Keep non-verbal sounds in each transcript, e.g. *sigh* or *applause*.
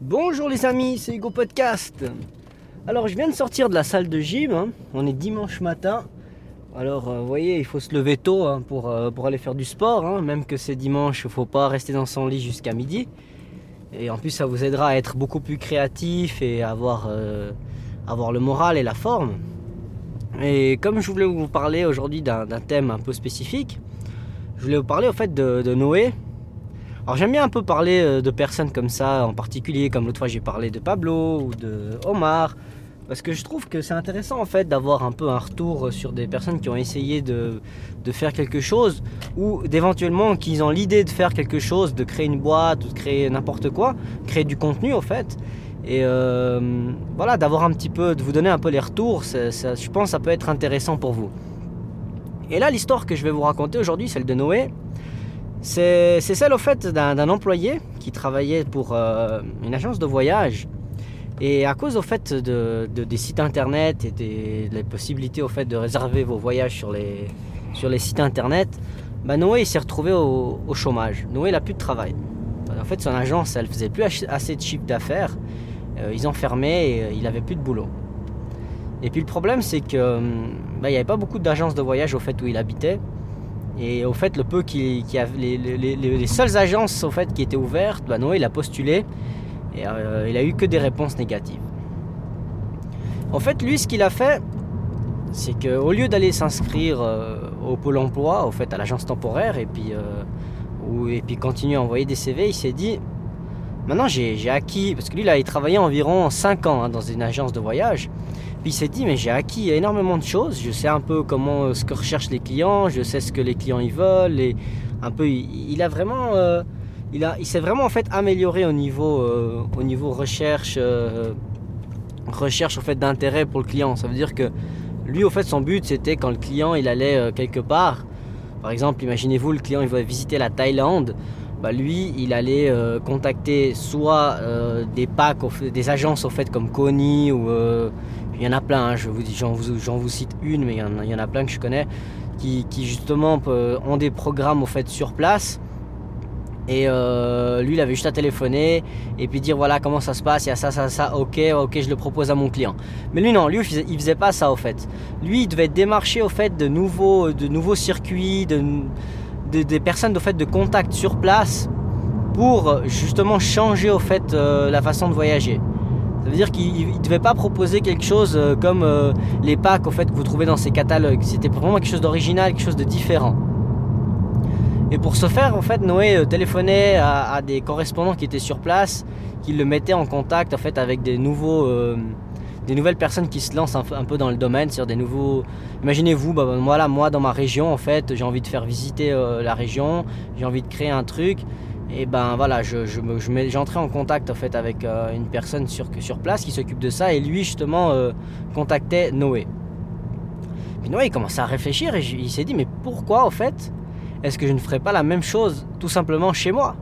Bonjour les amis, c'est Hugo Podcast. Alors je viens de sortir de la salle de gym, hein. on est dimanche matin. Alors euh, vous voyez, il faut se lever tôt hein, pour, euh, pour, aller faire du sport, hein. même que c'est dimanche, il faut pas rester dans son lit jusqu'à midi. Et en plus ça vous aidera à être beaucoup plus créatif et avoir, euh, avoir le moral et la forme. Et comme je voulais vous parler aujourd'hui d'un thème un peu spécifique, je voulais vous parler au fait de Noé, alors j'aime bien un peu parler euh, de personnes comme ça, en particulier comme l'autre fois j'ai parlé de Pablo ou de Omar, parce que je trouve que c'est intéressant en fait d'avoir un peu un retour sur des personnes qui ont essayé de, faire quelque chose ou d'éventuellement qu'ils ont l'idée de faire quelque chose, de créer une boîte ou de créer n'importe quoi, créer du contenu en fait. Et euh, voilà, d'avoir un petit peu, de vous donner un peu les retours, je pense que ça peut être intéressant pour vous. Et là, l'histoire que je vais vous raconter aujourd'hui, celle de Noé, c'est celle au fait d'un employé qui travaillait pour euh, une agence de voyage. Et à cause au fait de, des sites internet et des, possibilités au fait de réserver vos voyages sur les, sites internet, bah Noé s'est retrouvé au, chômage. Noé n'a plus de travail. En fait, son agence, elle faisait plus assez de chiffre d'affaires. Euh, ils ont fermé et euh, il avait plus de boulot. Et puis le problème, c'est que bah, il n'y avait pas beaucoup d'agences de voyage au fait où il habitait. Et au fait, le peu qui, les, seules agences au fait qui étaient ouvertes, bah Noé il a postulé et euh, il a eu que des réponses négatives. En fait, lui, ce qu'il a fait, c'est qu'au lieu d'aller s'inscrire euh, au pôle emploi, au fait, à l'agence temporaire, et puis, euh, et puis continuer à envoyer des CV, il s'est dit, maintenant j'ai acquis, parce que lui, là, il travaillait environ 5 ans hein, dans une agence de voyage. Puis il s'est dit, mais j'ai acquis énormément de choses. Je sais un peu comment euh, ce que recherchent les clients, je sais ce que les clients ils veulent. Et un peu, il, a vraiment, euh, il, s'est vraiment en fait amélioré au niveau, euh, au niveau recherche, recherche fait d'intérêt pour le client. Ça veut dire que lui, au fait, son but c'était quand le client il allait quelque part. Par exemple, imaginez-vous, le client il va visiter la Thaïlande. Bah, lui, il allait contacter soit des packs, des agences fait comme Kony ou il y en a plein, hein, j'en vous, cite une, mais il y, en a, plein que je connais qui, justement ont des programmes fait sur place. Et euh, lui, il avait juste à téléphoner et puis dire voilà comment ça se passe, il y a ça, ça, ça, ok, ok, je le propose à mon client. Mais lui, non, lui, il faisait, faisait pas ça au fait. Lui, il devait démarcher au fait de nouveaux, de nouveaux circuits, de, des personnes au fait de contact sur place pour justement changer au fait euh, la façon de voyager. Ça veut dire qu'il ne devait pas proposer quelque chose euh, comme euh, les packs au fait, que vous trouvez dans ces catalogues. C'était vraiment quelque chose d'original, quelque chose de différent. Et pour ce faire, en fait, Noé euh, téléphonait à, des correspondants qui étaient sur place, qui le mettaient en contact en fait, avec des, nouveaux, des nouvelles personnes qui se lancent un, peu dans le domaine, sur des nouveaux... Imaginez-vous, bah, voilà, moi dans ma région, en fait, j'ai envie de faire visiter la région, j'ai envie de créer un truc et ben voilà, je, je, j'entrais en contact avec euh, une personne sur, place qui s'occupe de ça et lui justement euh, contactait Noé. Puis Noé il commençait à réfléchir et il s'est dit mais pourquoi en fait est-ce que je ne ferais pas la même chose tout simplement chez moi?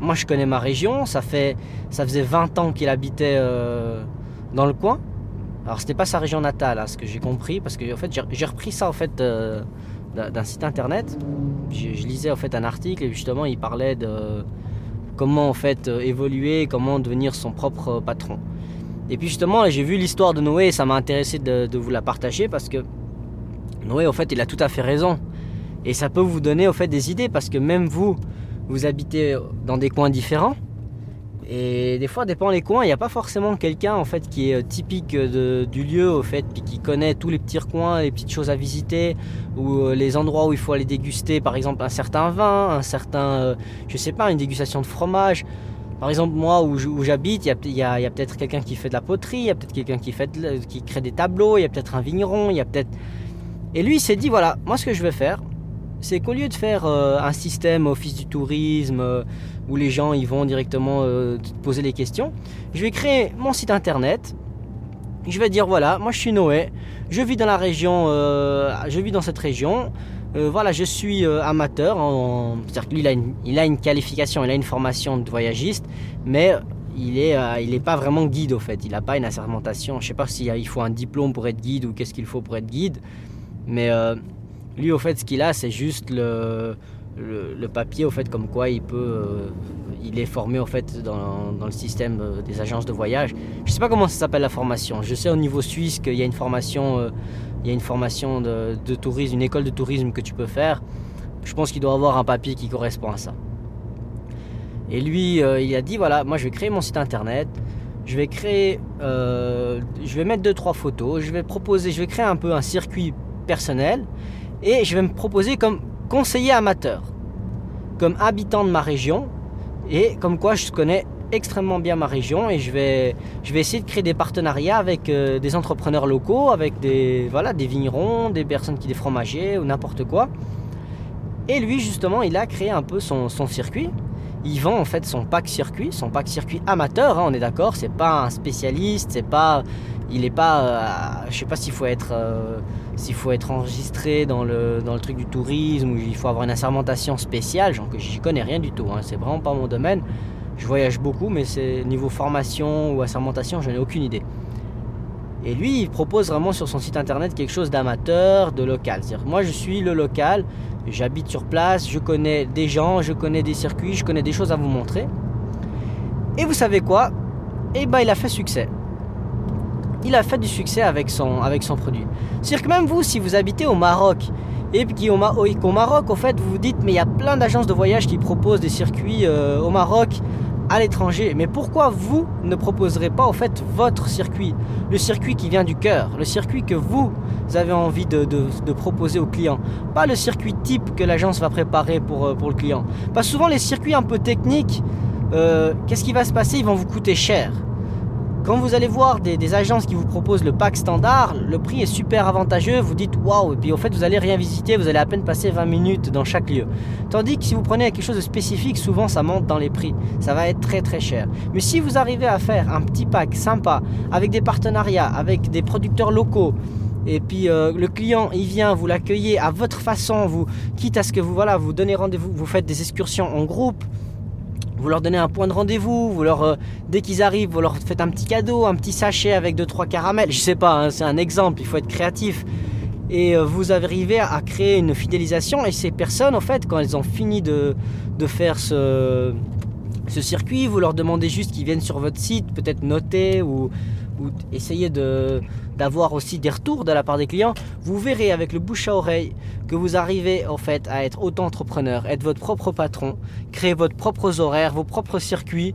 Moi je connais ma région, ça, fait, ça faisait 20 ans qu'il habitait euh, dans le coin. Alors c'était pas sa région natale, hein, ce que j'ai compris, parce que en fait j'ai repris ça en fait d'un site internet. Je, lisais en fait un article et justement il parlait de comment en fait euh, évoluer, comment devenir son propre patron. Et puis justement j'ai vu l'histoire de Noé et ça m'a intéressé de, de, vous la partager parce que Noé en fait il a tout à fait raison. Et ça peut vous donner au fait des idées parce que même vous, vous habitez dans des coins différents et des fois, dépend les coins, il n'y a pas forcément quelqu'un en fait qui est euh, typique du lieu au fait, qui connaît tous les petits recoins, les petites choses à visiter, ou euh, les endroits où il faut aller déguster, par exemple un certain vin, un certain, euh, je sais pas, une dégustation de fromage. Par exemple, moi où j'habite, il y a, peut-être quelqu'un qui fait de la poterie, il y a peut-être quelqu'un qui, fait qui crée des tableaux, il y a peut-être un vigneron, il y a peut-être. Et lui, il s'est dit voilà, moi ce que je vais faire, c'est qu'au lieu de faire euh, un système office du tourisme euh, où les gens ils vont directement euh, poser les questions, je vais créer mon site internet. Je vais dire voilà, moi je suis Noé, je vis dans la région, je vis dans cette région. voilà, je suis amateur. C'est-à-dire qu'il a, une, il a une qualification, il a une formation de voyagiste, mais il est, il n'est pas vraiment guide au fait. Il n'a pas une assermentation. Je sais pas s'il faut un diplôme pour être guide ou qu'est-ce qu'il faut pour être guide, mais lui, au fait, ce qu'il a, c'est juste le, le, papier au fait comme quoi il peut il est formé au fait dans, dans le système des agences de voyage. Je sais pas comment ça s'appelle la formation. Je sais au niveau suisse qu'il y a une formation il y a une formation de, de, tourisme, une école de tourisme que tu peux faire. Je pense qu'il doit avoir un papier qui correspond à ça. Et lui, il a dit voilà, moi je vais créer mon site internet, je vais créer, euh, je vais mettre deux trois photos, je vais proposer, je vais créer un peu un circuit personnel et je vais me proposer comme conseiller amateur, comme habitant de ma région et comme quoi je connais extrêmement bien ma région et je vais, je vais essayer de créer des partenariats avec euh, des entrepreneurs locaux, avec des, voilà, des vignerons, des personnes qui des fromagers ou n'importe quoi. Et lui justement, il a créé un peu son, son circuit il vend en fait son pack circuit, son pack circuit amateur, hein, on est d'accord, c'est pas un spécialiste, c'est pas, il est pas, euh, je sais pas s'il faut être, euh, s'il faut être enregistré dans le, dans le truc du tourisme ou il faut avoir une assermentation spéciale, genre que j'y connais rien du tout, hein, c'est vraiment pas mon domaine. Je voyage beaucoup, mais c'est niveau formation ou assermentation, je n'ai aucune idée. Et lui, il propose vraiment sur son site internet quelque chose d'amateur, de local. C'est-à-dire, moi, je suis le local, j'habite sur place, je connais des gens, je connais des circuits, je connais des choses à vous montrer. Et vous savez quoi? Eh ben, il a fait succès. Il a fait du succès avec son, avec son produit. C'est-à-dire que même vous, si vous habitez au Maroc, et puis au, Maroc, au fait, vous vous dites, mais il y a plein d'agences de voyage qui proposent des circuits euh, au Maroc à l'étranger. Mais pourquoi vous ne proposerez pas en fait votre circuit? Le circuit qui vient du cœur, le circuit que vous avez envie de, proposer au client. Pas le circuit type que l'agence va préparer pour, euh, le client. Pas souvent les circuits un peu techniques, euh, qu'est-ce qui va se passer? Ils vont vous coûter cher. Quand vous allez voir des, agences qui vous proposent le pack standard, le prix est super avantageux, vous dites waouh, et puis au fait vous allez rien visiter, vous allez à peine passer 20 minutes dans chaque lieu. Tandis que si vous prenez quelque chose de spécifique, souvent ça monte dans les prix, ça va être très très cher. Mais si vous arrivez à faire un petit pack sympa, avec des partenariats, avec des producteurs locaux, et puis euh, le client il vient, vous l'accueillez à votre façon, vous quitte à ce que vous voilà, vous donnez rendez-vous, vous faites des excursions en groupe, vous leur donnez un point de rendez-vous, vous leur, euh, dès qu'ils arrivent, vous leur faites un petit cadeau, un petit sachet avec 2-3 caramels. Je sais pas, hein, c'est un exemple, il faut être créatif. Et euh, vous arrivez à créer une fidélisation. Et ces personnes, en fait, quand elles ont fini de, de faire ce, ce circuit, vous leur demandez juste qu'ils viennent sur votre site, peut-être noter ou, ou essayer d'avoir aussi des retours de la part des clients, vous verrez avec le bouche à oreille que vous arrivez en fait à être auto-entrepreneur, être votre propre patron, créer votre propres horaires, vos propres circuits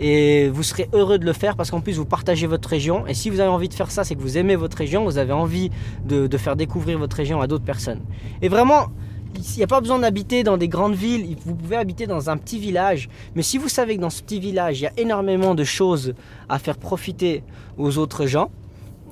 et vous serez heureux de le faire parce qu'en plus vous partagez votre région et si vous avez envie de faire ça c'est que vous aimez votre région, vous avez envie de faire découvrir votre région à d'autres personnes. Et vraiment, il n'y a pas besoin d'habiter dans des grandes villes, vous pouvez habiter dans un petit village. Mais si vous savez que dans ce petit village, il y a énormément de choses à faire profiter aux autres gens,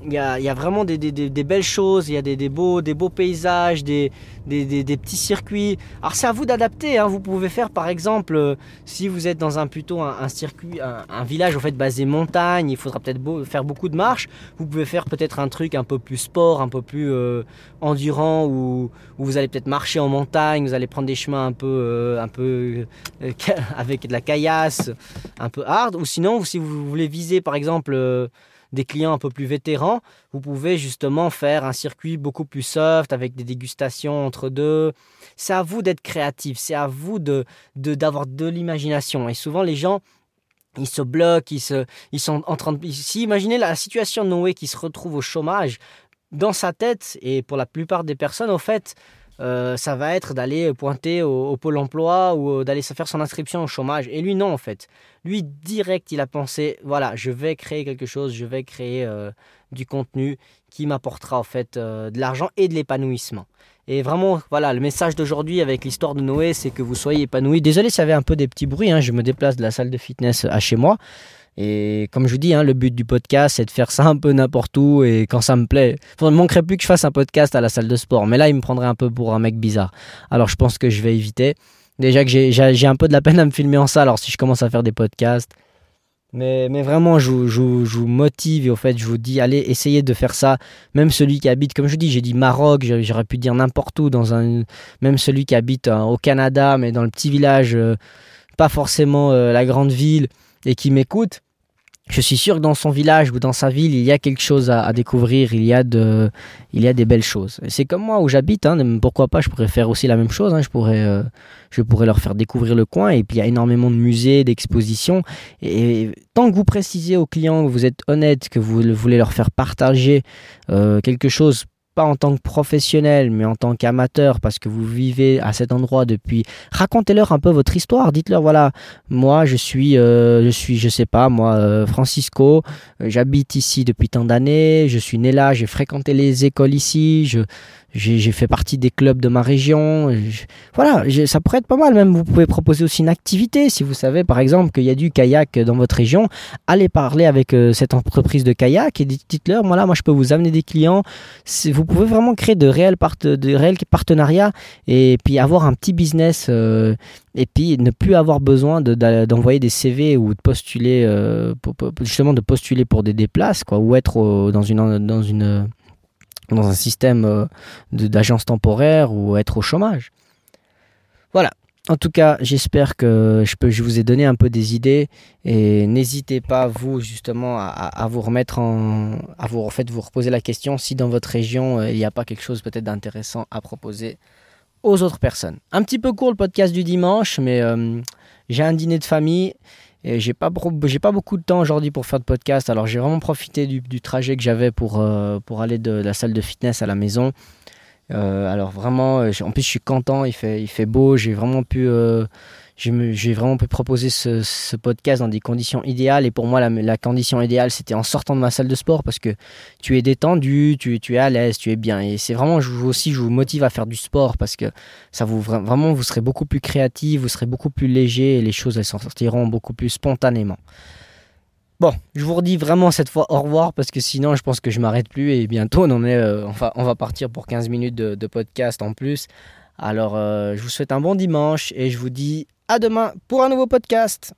il y, a, vraiment des, belles choses, il y a des, beaux, des beaux paysages, des, petits circuits. Alors c'est à vous d'adapter. Hein. Vous pouvez faire par exemple, euh, si vous êtes dans un plutôt un, circuit, un, village en fait basé montagne, il faudra peut-être faire beaucoup de marches. Vous pouvez faire peut-être un truc un peu plus sport, un peu plus euh, endurant, où, vous allez peut-être marcher en montagne, vous allez prendre des chemins un peu, euh, un peu *laughs* avec de la caillasse, un peu hard. Ou sinon, si vous voulez viser par exemple des clients un peu plus vétérans, vous pouvez justement faire un circuit beaucoup plus soft avec des dégustations entre deux. C'est à vous d'être créatif, c'est à vous de d'avoir de, l'imagination. Et souvent les gens ils se bloquent, ils, se, ils sont en train de... Si imaginez la situation de Noé qui se retrouve au chômage, dans sa tête, et pour la plupart des personnes, au fait, euh, ça va être d'aller pointer au, pôle emploi ou euh, d'aller faire son inscription au chômage. Et lui, non, en fait. Lui, direct, il a pensé, voilà, je vais créer quelque chose, je vais créer euh, du contenu qui m'apportera, en fait, de l'argent et de l'épanouissement. Et vraiment, voilà, le message d'aujourd'hui avec l'histoire de Noé, c'est que vous soyez épanoui. Désolé s'il y avait un peu des petits bruits, hein, je me déplace de la salle de fitness à chez moi. Et comme je vous dis, hein, le but du podcast, c'est de faire ça un peu n'importe où et quand ça me plaît. Il ne manquerait plus que je fasse un podcast à la salle de sport. Mais là, il me prendrait un peu pour un mec bizarre. Alors je pense que je vais éviter. Déjà que j'ai un peu de la peine à me filmer en salle, alors si je commence à faire des podcasts. Mais, mais vraiment, je, vous motive et au fait, je vous dis, allez, essayez de faire ça. Même celui qui habite, comme je vous dis, j'ai dit Maroc, j'aurais pu dire n'importe où, dans un, même celui qui habite euh, au Canada, mais dans le petit village, euh, pas forcément euh, la grande ville, et qui m'écoute je suis sûr que dans son village ou dans sa ville, il y a quelque chose à, découvrir, il y a, de, il y a des belles choses. C'est comme moi où j'habite, hein, pourquoi pas, je pourrais faire aussi la même chose, hein, je, pourrais, euh, je pourrais leur faire découvrir le coin, et puis il y a énormément de musées, d'expositions, et, tant que vous précisez aux clients que vous êtes honnête, que vous voulez leur faire partager euh, quelque chose pas en tant que professionnel, mais en tant qu'amateur, parce que vous vivez à cet endroit depuis. Racontez-leur un peu votre histoire. Dites-leur voilà, moi je suis, euh, je suis, je sais pas, moi euh, Francisco, euh, j'habite ici depuis tant d'années, je suis né là, j'ai fréquenté les écoles ici, je, j'ai fait partie des clubs de ma région. voilà, ça pourrait être pas mal. Même vous pouvez proposer aussi une activité. Si vous savez par exemple qu'il y a du kayak dans votre région, allez parler avec cette entreprise de kayak et dites-leur voilà, moi je peux vous amener des clients. Vous pouvez vraiment créer de réels, partenariats et puis avoir un petit business. Euh, et puis ne plus avoir besoin d'envoyer des CV ou de postuler euh, justement de postuler pour des déplaces quoi ou être dans une dans une dans un système euh, d'agence temporaire ou être au chômage. Voilà. En tout cas, j'espère que je, peux, je vous ai donné un peu des idées et n'hésitez pas, vous, justement, à, vous remettre en. à vous, reposer la question si dans votre région, euh, il n'y a pas quelque chose peut-être d'intéressant à proposer aux autres personnes. Un petit peu court le podcast du dimanche, mais euh, j'ai un dîner de famille et j'ai pas, pas beaucoup de temps aujourd'hui pour faire de podcast. Alors j'ai vraiment profité du, trajet que j'avais euh, pour aller de, la salle de fitness à la maison. Euh, alors vraiment, euh, en plus je suis content, il fait, il fait beau, j'ai vraiment pu j'ai vraiment pu proposer ce, podcast dans des conditions idéales. Et pour moi, la, condition idéale, c'était en sortant de ma salle de sport parce que tu es détendu, tu, tu es à l'aise, tu es bien. Et c'est vraiment, je vous aussi, je vous motive à faire du sport parce que ça vous vraiment, vous serez beaucoup plus créatif, vous serez beaucoup plus léger et les choses, elles sortiront beaucoup plus spontanément. Bon, je vous redis vraiment cette fois au revoir parce que sinon je pense que je m'arrête plus et bientôt on euh, on va partir pour 15 minutes de, podcast en plus. Alors euh, je vous souhaite un bon dimanche et je vous dis à demain pour un nouveau podcast.